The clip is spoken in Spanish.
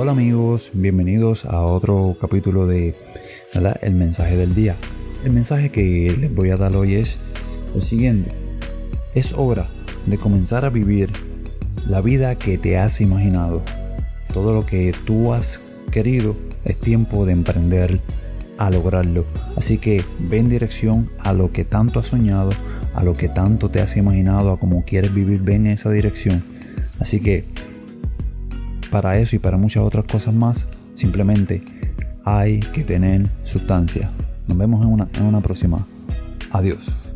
Hola amigos, bienvenidos a otro capítulo de el mensaje del día. El mensaje que les voy a dar hoy es lo siguiente. Es hora de comenzar a vivir la vida que te has imaginado. Todo lo que tú has querido es tiempo de emprender a lograrlo. Así que ve en dirección a lo que tanto has soñado, a lo que tanto te has imaginado, a cómo quieres vivir, ven en esa dirección. Así que para eso y para muchas otras cosas más, simplemente hay que tener sustancia. Nos vemos en una, en una próxima. Adiós.